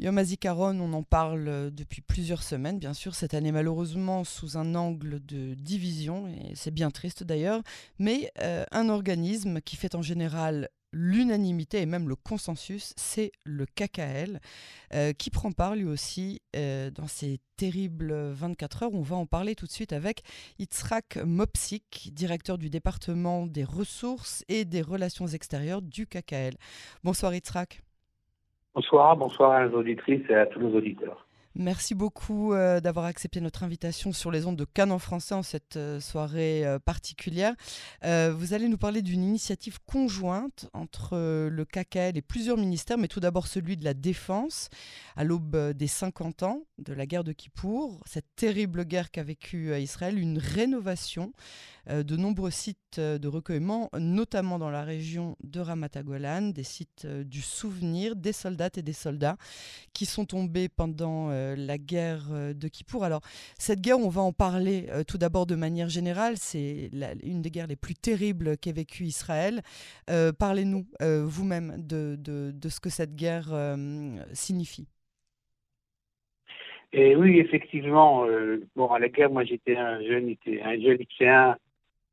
Yom HaZikaron, on en parle euh, depuis plusieurs semaines, bien sûr, cette année malheureusement sous un angle de division, et c'est bien triste d'ailleurs, mais euh, un organisme qui fait en général l'unanimité et même le consensus, c'est le KKL, euh, qui prend part lui aussi dans ces terribles 24 heures. On va en parler tout de suite avec Itzrak Mopsik, directeur du département des ressources et des relations extérieures du KKL. Bonsoir Itzrak. Bonsoir, bonsoir à nos auditrices et à tous nos auditeurs. Merci beaucoup euh, d'avoir accepté notre invitation sur les ondes de Cannes français en cette euh, soirée euh, particulière. vous allez nous parler d'une initiative conjointe entre le KKL et plusieurs ministères, mais tout d'abord celui de la Défense, à l'aube des 50 ans de la guerre de Kippour, cette terrible guerre qu'a vécue Israël, une rénovation de nombreux sites de recueillement, notamment dans la région de Ramat Golan, des sites du souvenir des soldats et des soldats qui sont tombés pendant la guerre de Kippour. Alors, cette guerre, on va en parler tout d'abord de manière générale. C'est une des guerres les plus terribles qu'ait vécu Israël. Parlez-nous vous-même de, ce que cette guerre signifie. Et oui, effectivement, bon, à la guerre, moi j'étais un jeune, un jeune lycéen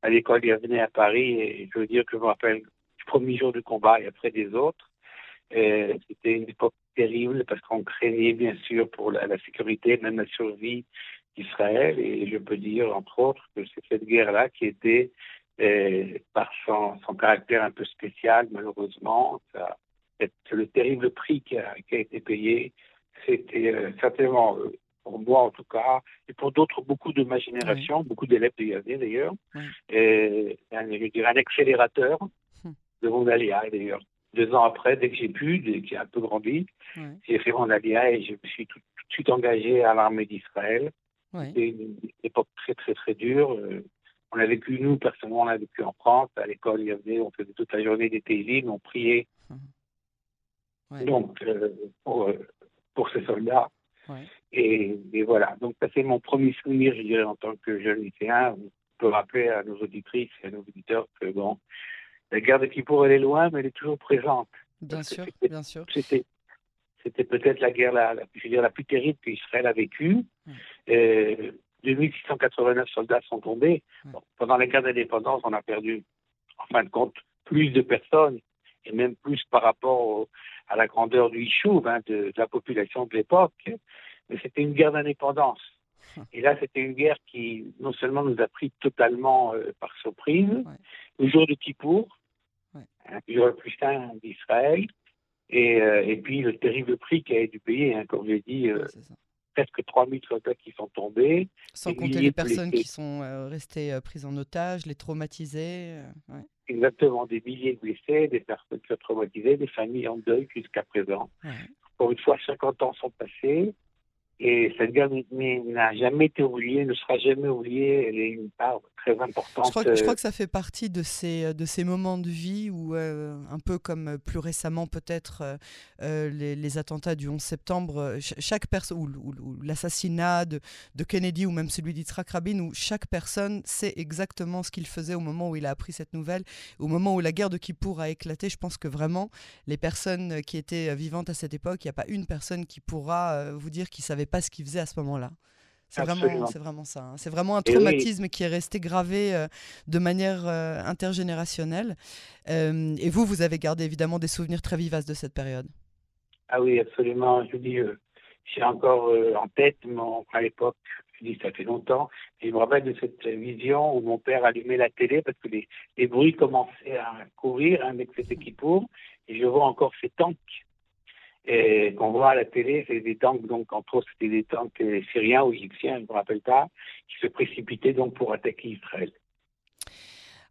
à l'école venait à Paris et je veux dire que je me rappelle du premier jour du combat et après des autres. C'était une époque terrible parce qu'on craignait bien sûr pour la, sécurité, même la survie d'Israël. Et je peux dire, entre autres, que c'est cette guerre-là qui était, euh, par son, son, caractère un peu spécial, malheureusement, ça, le terrible prix qui a, qui a été payé, c'était euh, certainement euh, pour moi en tout cas, et pour d'autres, beaucoup de ma génération, beaucoup d'élèves de Yavne d'ailleurs, et un, je dirais un accélérateur hum. de mon alia d'ailleurs. Deux ans après, dès que j'ai pu, dès que j'ai un peu grandi, j'ai fait mon alia et je me suis tout, de suite engagé à l'armée d'Israël. C'était une, époque très très très dure. Euh, on a vécu, nous, personnellement, on a vécu en France, à l'école, il y avait, on faisait toute la journée des télévisions, on priait. Hum. Donc, euh, pour, euh, pour ces soldats. Et, voilà, donc ça c'est mon premier souvenir, je dirais, en tant que jeune lycéen. On peut rappeler à nos auditrices et à nos auditeurs que bon, la guerre de Kippour, elle est loin, mais elle est toujours présente. Bien sûr, bien sûr. C'était, c'était peut-être la guerre la, je veux dire, la plus terrible qu'Israël a vécue. 2689 soldats sont tombés. pendant la guerre d'indépendance, on a perdu, en fin de compte, plus de personnes, et même plus par rapport à la grandeur du Yishuv, hein, de, la population de l'époque mais c'était une guerre d'indépendance. Et là, c'était une guerre qui non seulement nous a pris totalement euh, par surprise, le jour de Kippour, ouais. hein, le jour le plus saint d'Israël, et, euh, et, puis le terrible prix qui a dû payer, hein, comme j'ai dit, euh, presque 3000 soldats qui sont tombés. Sans compter les personnes qui sont restées prises en otage, les traumatisées. Exactement, des milliers de blessés, des personnes qui sont traumatisées, des familles en deuil jusqu'à présent. Pour une fois, 50 ans sont passés. Et cette guerre n'a jamais été oubliée, ne sera jamais oubliée. Elle est une part très importante. Je crois, que, je crois que ça fait partie de ces, de ces moments de vie où, euh, un peu comme euh, plus récemment peut-être euh, les, attentats du 11 septembre, chaque personne, ou, l'assassinat de, de, Kennedy ou même celui d'Yitzhak Rabin, où chaque personne sait exactement ce qu'il faisait au moment où il a appris cette nouvelle. Au moment où la guerre de Kippour a éclaté, je pense que vraiment, les personnes qui étaient vivantes à cette époque, il n'y a pas une personne qui pourra vous dire qu'il savait pas ce qu'il faisait à ce moment-là. C'est vraiment, vraiment ça. Hein. C'est vraiment un traumatisme qui est resté gravé euh, de manière euh, intergénérationnelle. Euh, et vous, vous avez gardé évidemment des souvenirs très vivaces de cette période. Ah oui, absolument. Je vous dis, j'ai encore en tête, mon, à l'époque, je dis, ça fait longtemps, et je me rappelle de cette vision où mon père allumait la télé parce que les, les bruits commençaient à courir avec cette équipe et je vois encore ces tanks qu'on voit à la télé, c'est des tanks, donc entre autres, c'était des tanks syriens ou égyptiens, je ne me rappelle pas, qui se précipitaient donc pour attaquer Israël.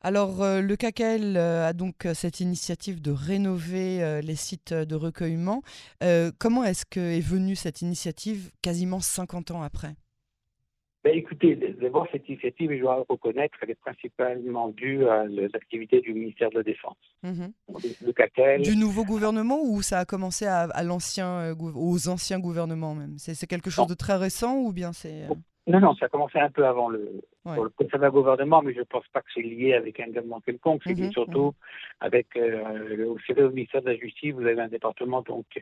Alors, euh, le KKL euh, a donc euh, cette initiative de rénover les sites de recueillement. comment est-ce que est venue cette initiative quasiment 50 ans après? Ben, écoutez, d'abord, cette initiative, je dois reconnaître, elle est principalement due à l'activité du ministère de la Défense. Mhm. Du nouveau gouvernement ou ça a commencé à, l'ancien, euh, aux anciens gouvernements même? C'est quelque chose de très récent ou bien c'est... Euh? Non, non, ça a commencé un peu avant le, pour le concernant gouvernement, mais je ne pense pas que c'est lié avec un gouvernement quelconque. C'est mhm, surtout avec euh, le, au ministère de la Justice, vous avez un département donc qui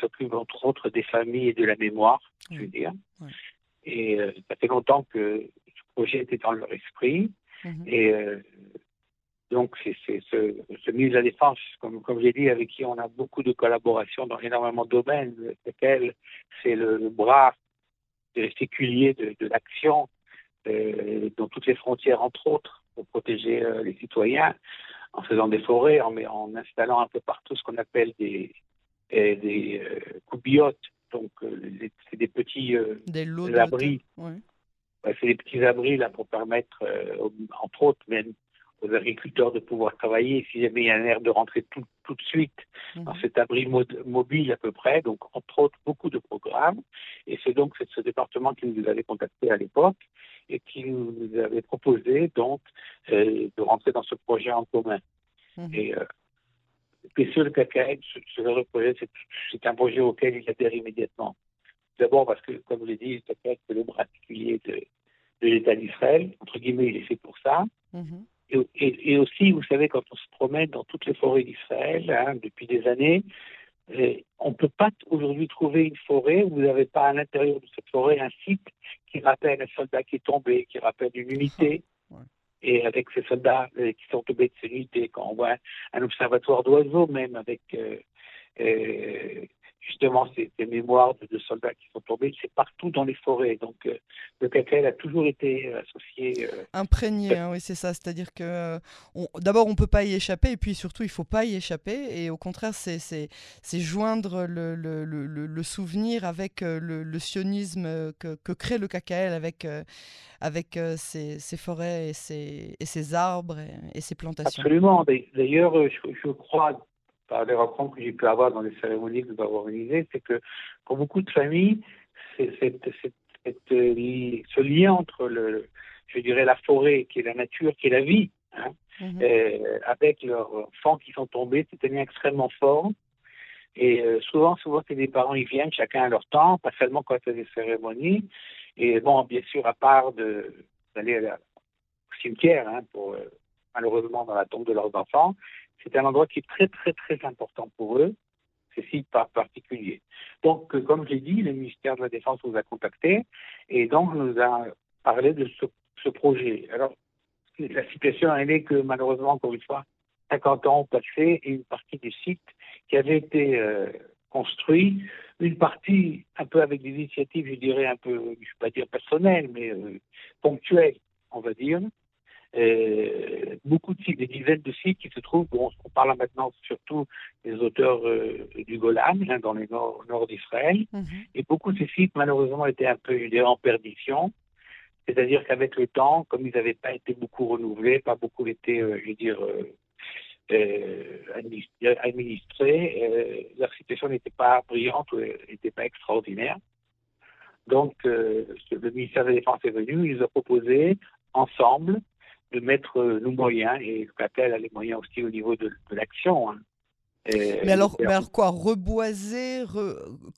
s'occupe entre autres des familles et de la mémoire, je veux dire. Et euh, ça fait longtemps que ce projet était dans leur esprit. Mhm. Et euh, donc, c'est ce, ce, ministre de la Défense, comme, comme j'ai dit, avec qui on a beaucoup de collaboration dans énormément de domaines, lequel c'est le, bras séculier de, de l'action euh, dans toutes les frontières, entre autres, pour protéger euh, les citoyens, en faisant des forêts, en, en installant un peu partout ce qu'on appelle des, des coubiotes. Donc, c'est des petits des abris. c'est des petits abris là pour permettre, entre autres, même aux agriculteurs de pouvoir travailler si jamais il y a un air de rentrer tout, tout de suite dans mhm. cet abri mobile à peu près. Donc, entre autres, beaucoup de programmes. Et c'est donc ce département qui nous avait contacté à l'époque et qui nous avait proposé donc euh, de rentrer dans ce projet en commun. Mhm. Et euh, sur le CACAED, ce, ce projet, c'est un projet auquel il adhère immédiatement. D'abord parce que, comme je l'ai dit, le CACAED, c'est le bras particulier de, de l'État d'Israël. Entre guillemets, il est fait pour ça. Mhm. Et, aussi, vous savez, quand on se promène dans toutes les forêts d'Israël hein, depuis des années, eh, on ne peut pas aujourd'hui trouver une forêt où vous n'avez pas à l'intérieur de cette forêt un site qui rappelle un soldat qui est tombé, qui rappelle une unité. Et avec ces soldats euh, qui sont tombés de cette unité, quand on voit un observatoire d'oiseaux, même avec euh, euh, justement ces, mémoires de, soldats qui sont tombés, c'est partout dans les forêts. Donc euh, le cacao a toujours été euh, associé. Euh, Imprégné, hein, oui, c'est ça. C'est-à-dire que d'abord, on ne peut pas y échapper, et puis surtout, il ne faut pas y échapper. Et au contraire, c'est joindre le, le, le, le, souvenir avec le, sionisme que, que, crée le cacao avec, avec ses, ses, forêts et ses, et ses arbres et, ses plantations. Absolument. D'ailleurs, je, je crois par les rencontres que j'ai pu avoir dans les cérémonies que nous avons organisées, c'est que pour beaucoup de familles, c'est euh, ce lien entre le, je dirais, la forêt, qui est la nature, qui est la vie, hein, mhm. euh, avec leurs enfants qui sont tombés, c'est un lien extrêmement fort. Et euh, souvent, souvent, c'est des parents, ils viennent chacun à leur temps, pas seulement quand a des cérémonies. Et bon, bien sûr, à part d'aller au cimetière, hein, pour malheureusement dans la tombe de leurs enfants, c'est un endroit qui est très, très, très important pour eux, ces sites par particulier. Donc, euh, comme j'ai dit, le ministère de la Défense nous a contactés et donc nous a parlé de ce, projet. Alors, la situation, elle est que malheureusement, encore une fois, 50 ans ont passé et une partie du site qui avait été euh, construit, une partie un peu avec des initiatives, je dirais un peu, je ne vais pas dire personnelles, mais euh, ponctuelles, on va dire, euh, beaucoup de sites, des dizaines de sites qui se trouvent, bon, on parle maintenant surtout des auteurs euh, du Golan, hein, dans le nord, nord d'Israël, mhm. et beaucoup de ces sites, malheureusement, étaient un peu en perdition. C'est-à-dire qu'avec le temps, comme ils n'avaient pas été beaucoup renouvelés, pas beaucoup été, euh, je veux dire, administrés, leur situation n'était pas brillante, n'était pas extraordinaire. Donc, le ministère de la Défense est venu, il nous a proposé ensemble de mettre nos moyens, et qu'appelle a les moyens aussi au niveau de, l'action. Hein. Mais alors, mais alors quoi Reboiser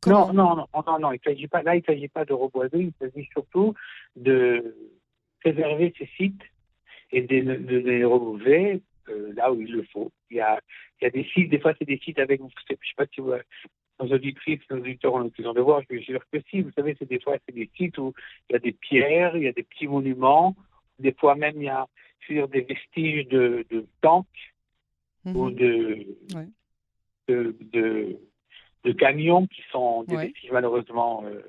non, non, non, non, non, il s'agit pas, là, il ne s'agit pas de reboiser, il s'agit surtout de préserver ces sites et de, de, les remover euh, là où il le faut. Il y a, il y a des sites, des fois, c'est des sites avec, je ne sais pas si vous, nos auditrices, nos auditeurs ont l'occasion de voir, je sûr que si, vous savez, c'est des fois, c'est des sites où il y a des pierres, il y a des petits monuments, des fois même, il y a sur des vestiges de, de tanks mhm. ou de, de, de, camions qui sont des vestiges malheureusement euh,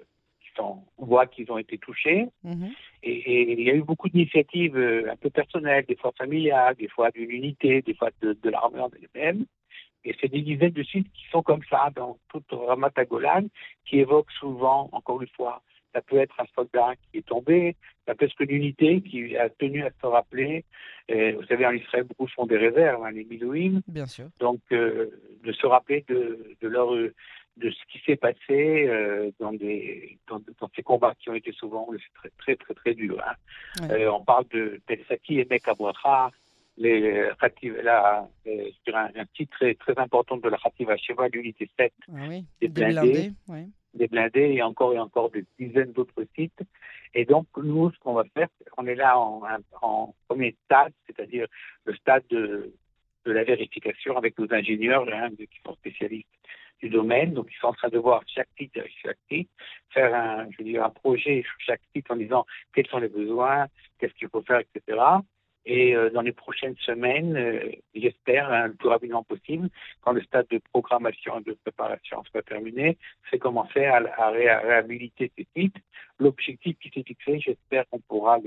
qui sont, on voit qu'ils ont été touchés. Mhm. Et, il y a eu beaucoup d'initiatives euh, un peu personnelles, des fois familiales, des fois d'une unité, des fois de, de l'armée en elle-même. Et c'est des dizaines de sites qui sont comme ça dans toute Ramat Golan, qui évoquent souvent, encore une fois, ça peut être un soldat qui est tombé, ça peut être une unité qui a tenu à se rappeler. vous savez, en Israël, beaucoup font des réserves, hein, les Milouim. Bien sûr. Donc, euh, de se rappeler de, de, leur, de ce qui s'est passé euh, dans, des, dans, ces combats qui ont été souvent très, très, très, très durs. Hein. Euh, on parle de Telsaki et Mekabouatra, les là, sur un, titre très, très important de la Khativa Sheva, l'unité 7 ah oui, des blindés. Des blindés et encore et encore des dizaines d'autres sites. Et donc, nous, ce qu'on va faire, on est là en, en premier stade, c'est-à-dire le stade de, de, la vérification avec nos ingénieurs hein, qui sont spécialistes du domaine. Donc, ils sont en train de voir chaque site avec chaque site, faire un, je veux dire, un projet sur chaque site en disant quels sont les besoins, qu'est-ce qu'il faut faire, etc. Et euh, dans les prochaines semaines, euh, j'espère, hein, le plus rapidement possible, quand le stade de programmation et de préparation sera terminé, c'est commencer à, à, réhabiliter ces sites. L'objectif qui s'est fixé, j'espère qu'on pourra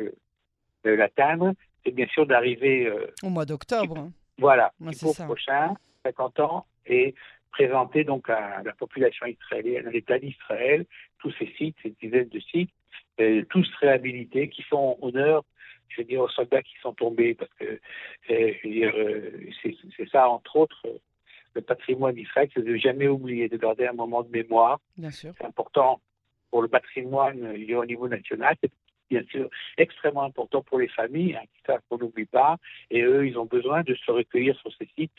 l'atteindre, c'est bien sûr d'arriver... Euh, Au mois d'octobre. Voilà, pour le prochain, 50 ans, et présenter donc à la population israélienne, à l'État d'Israël, tous ces sites, ces dizaines de sites, tous réhabilités, qui font honneur je veux dire, aux soldats qui sont tombés, parce que euh, euh, c'est ça, entre autres, le patrimoine d'Israël, c'est de jamais oublier, de garder un moment de mémoire. C'est important pour le patrimoine au niveau national. C'est bien sûr extrêmement important pour les familles, hein, ça qu'on n'oublie pas. Et eux, ils ont besoin de se recueillir sur ces sites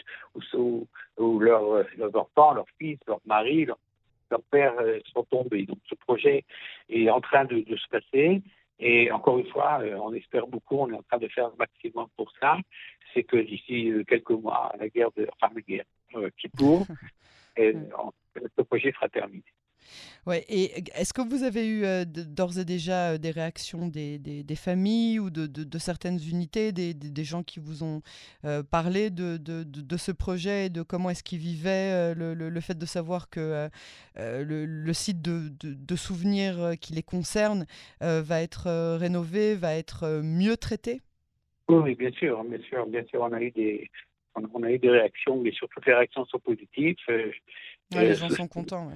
où, où, leurs enfants, leurs fils, leurs maris, leurs pères euh, sont tombés. Donc ce projet est en train de, de se passer. Et encore une fois, euh, on espère beaucoup, on est en train de faire le maximum pour ça. C'est que d'ici euh, quelques mois, la guerre de, enfin, la guerre euh, qui pour, ce projet sera terminé. Ouais, et est-ce que vous avez eu d'ores et déjà des réactions des, des, familles ou de, de, certaines unités, des, des, gens qui vous ont parlé de, de, ce projet et de comment est-ce qu'ils vivaient le, le, fait de savoir que le, le, site de, souvenirs qui les concerne va être rénové, va être mieux traité? Oui, bien sûr, bien sûr, bien sûr, on a eu des, on, a eu des réactions, mais surtout les réactions sont positives. les gens sont contents, oui.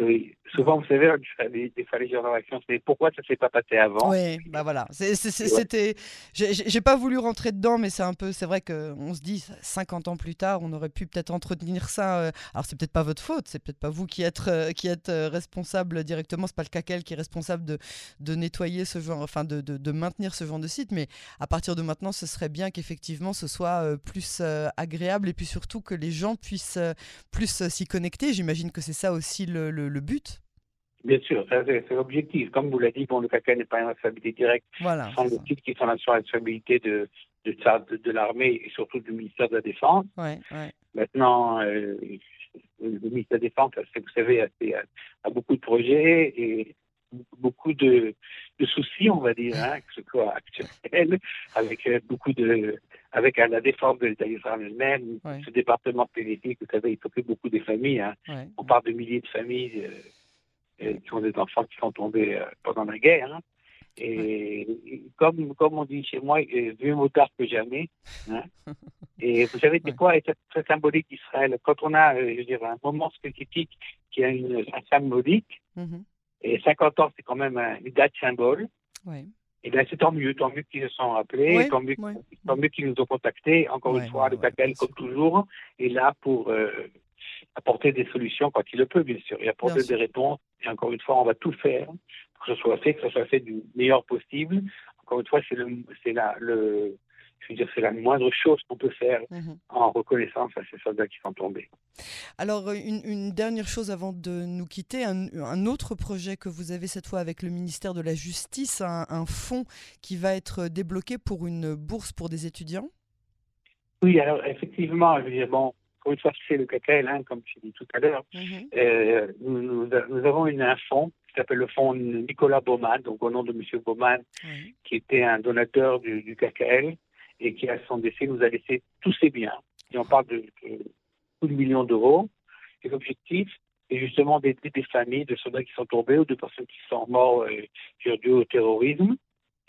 Oui, souvent, vous savez, des les gens dans l'action, c'est pourquoi ça ne s'est pas passé avant Oui, bah voilà. C'était. J'ai pas voulu rentrer dedans, mais c'est un peu. C'est vrai qu'on se dit, 50 ans plus tard, on aurait pu peut-être entretenir ça. Euh, alors, c'est peut-être pas votre faute, c'est peut-être pas vous qui êtes, euh, qui êtes euh, responsable directement, c'est pas le CACEL qui est responsable de, de nettoyer ce genre, enfin, de, de, de, maintenir ce genre de site, mais à partir de maintenant, ce serait bien qu'effectivement ce soit plus agréable et puis surtout que les gens puissent plus s'y connecter. J'imagine que c'est ça aussi le le, but Bien sûr, c'est l'objectif. Comme vous l'avez dit, bon, le CACA n'est pas une responsabilité directe. Voilà, ce sont des titres qui sont la responsabilité de, de, de, l'armée et surtout du ministère de la Défense. Ouais, ouais. Maintenant, euh, le ministère de la Défense, vous savez, a, beaucoup de projets et beaucoup de, de soucis, on va dire, hein, que ce soit actuel, avec euh, beaucoup de, avec la défense de l'État d'Israël même, ce département politique, vous savez, il s'occupe beaucoup des familles. Hein. On parle de milliers de familles euh, euh, qui ont des enfants qui sont tombés euh, pendant la guerre. Hein. Et, comme, comme on dit chez moi, mieux mot tard que jamais. Hein. Et vous savez, c'est quoi C'est très symbolique d'Israël. Quand on a, je veux dire, un moment spécifique qui a une, un symbolique, mm-hmm. et 50 ans, c'est quand même une date symbole. Et eh bien, c'est tant mieux, tant mieux qu'ils se sont rappelés, tant mieux, mieux qu'ils nous ont contactés. Encore une fois, le CACEL, comme toujours, est là pour euh, apporter des solutions quand il le peut, bien sûr, et apporter des réponses. Et encore une fois, on va tout faire pour que ce soit fait, que ce soit fait du meilleur possible. Encore une fois, c'est le, c'est la, le, je veux dire, c'est la moindre chose qu'on peut faire mhm. en reconnaissance à ces soldats qui sont tombés. Alors, une, dernière chose avant de nous quitter, un, autre projet que vous avez cette fois avec le ministère de la Justice, un, fonds qui va être débloqué pour une bourse pour des étudiants? Oui, alors effectivement, je veux dire, bon, pour une fois, c'est le CACAL, hein, comme je dit tout à l'heure, mhm. euh, nous, avons une, un fonds qui s'appelle le fonds Nicolas Baumann, donc au nom de M. Baumann, qui était un donateur du, du KKL et qui, à son décès, nous a laissé tous ses biens. Et on parle de, de, de millions d'euros. Et l'objectif, c'est justement d'aider des familles de soldats qui sont tombés ou de personnes qui sont morts euh, dû au terrorisme.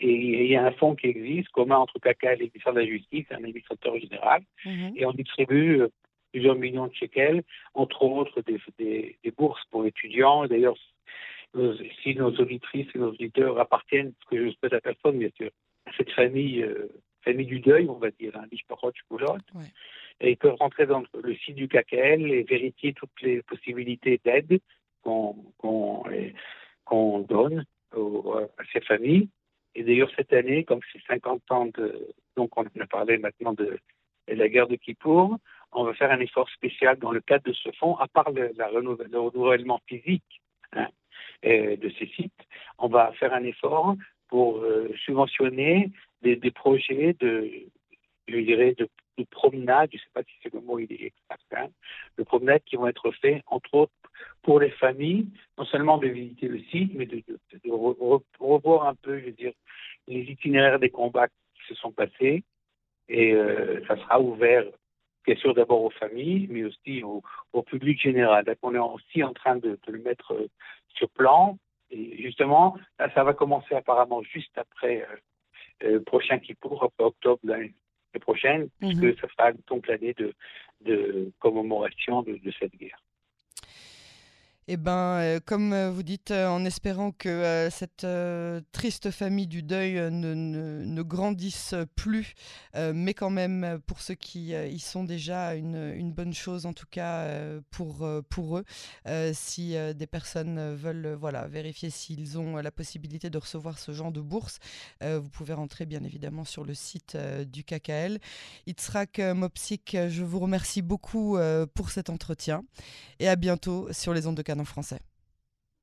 Et il y a un fonds qui existe, commun entre CACA et ministère de la Justice, un administrateur général, mhm. et on distribue euh, plusieurs millions de shekels, entre autres des, des, des bourses pour étudiants. D'ailleurs, si nos auditrices et nos auditeurs appartiennent, ce que je souhaite à personne, bien sûr, à cette famille euh, famille du deuil, on va dire, un hein, Et ils peuvent rentrer dans le site du KKL et vérifier toutes les possibilités d'aide qu'on donne à ces familles. Et d'ailleurs, cette année, comme c'est 50 ans de. Donc, on a parlé maintenant de, la guerre de Kippour, on va faire un effort spécial dans le cadre de ce fonds, à part le, la le renouvellement physique hein, de ces sites, on va faire un effort pour subventionner des, projets de, je dirais, de, de promenade, je ne sais pas si c'est le mot il est exact, hein, de promenades qui vont être faits, entre autres, pour les familles, non seulement de visiter le site, mais de, revoir un peu, je veux dire, les itinéraires des combats qui se sont passés. Et euh, ça sera ouvert, bien sûr, d'abord aux familles, mais aussi au, public général. Donc, on est aussi en train de, le mettre euh, sur plan. Et justement, ça va commencer apparemment juste après euh, le prochain Kippour, après octobre l'année prochaine, puisque mhm. ça sera donc l'année de, de commémoration de cette guerre. Eh ben, euh, comme euh, vous dites, euh, en espérant que cette triste famille du deuil ne, ne, grandisse plus, mais quand même pour ceux qui y sont déjà une, une, bonne chose, en tout cas pour, pour eux. si des personnes veulent voilà, vérifier s'ils ont la possibilité de recevoir ce genre de bourse, vous pouvez rentrer bien évidemment sur le site du KKL. Itzrak Mopsik, je vous remercie beaucoup pour cet entretien et à bientôt sur les ondes de Cannes en français.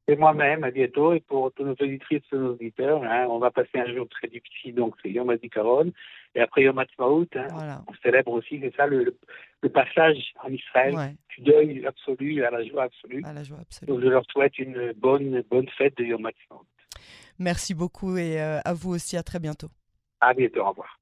Et moi-même, à bientôt. Et pour tous nos auditrices et nos auditeurs, hein, on va passer un jour très difficile, donc c'est Yom HaZikaron. Et après Yom HaTzmaout, hein, on célèbre aussi, c'est ça, le, le, passage en Israël du deuil absolu à la joie absolue. À la joie absolue. Donc je leur souhaite une bonne, bonne fête de Yom HaTzmaout. Merci beaucoup et euh, à vous aussi, à très bientôt. À bientôt, au revoir.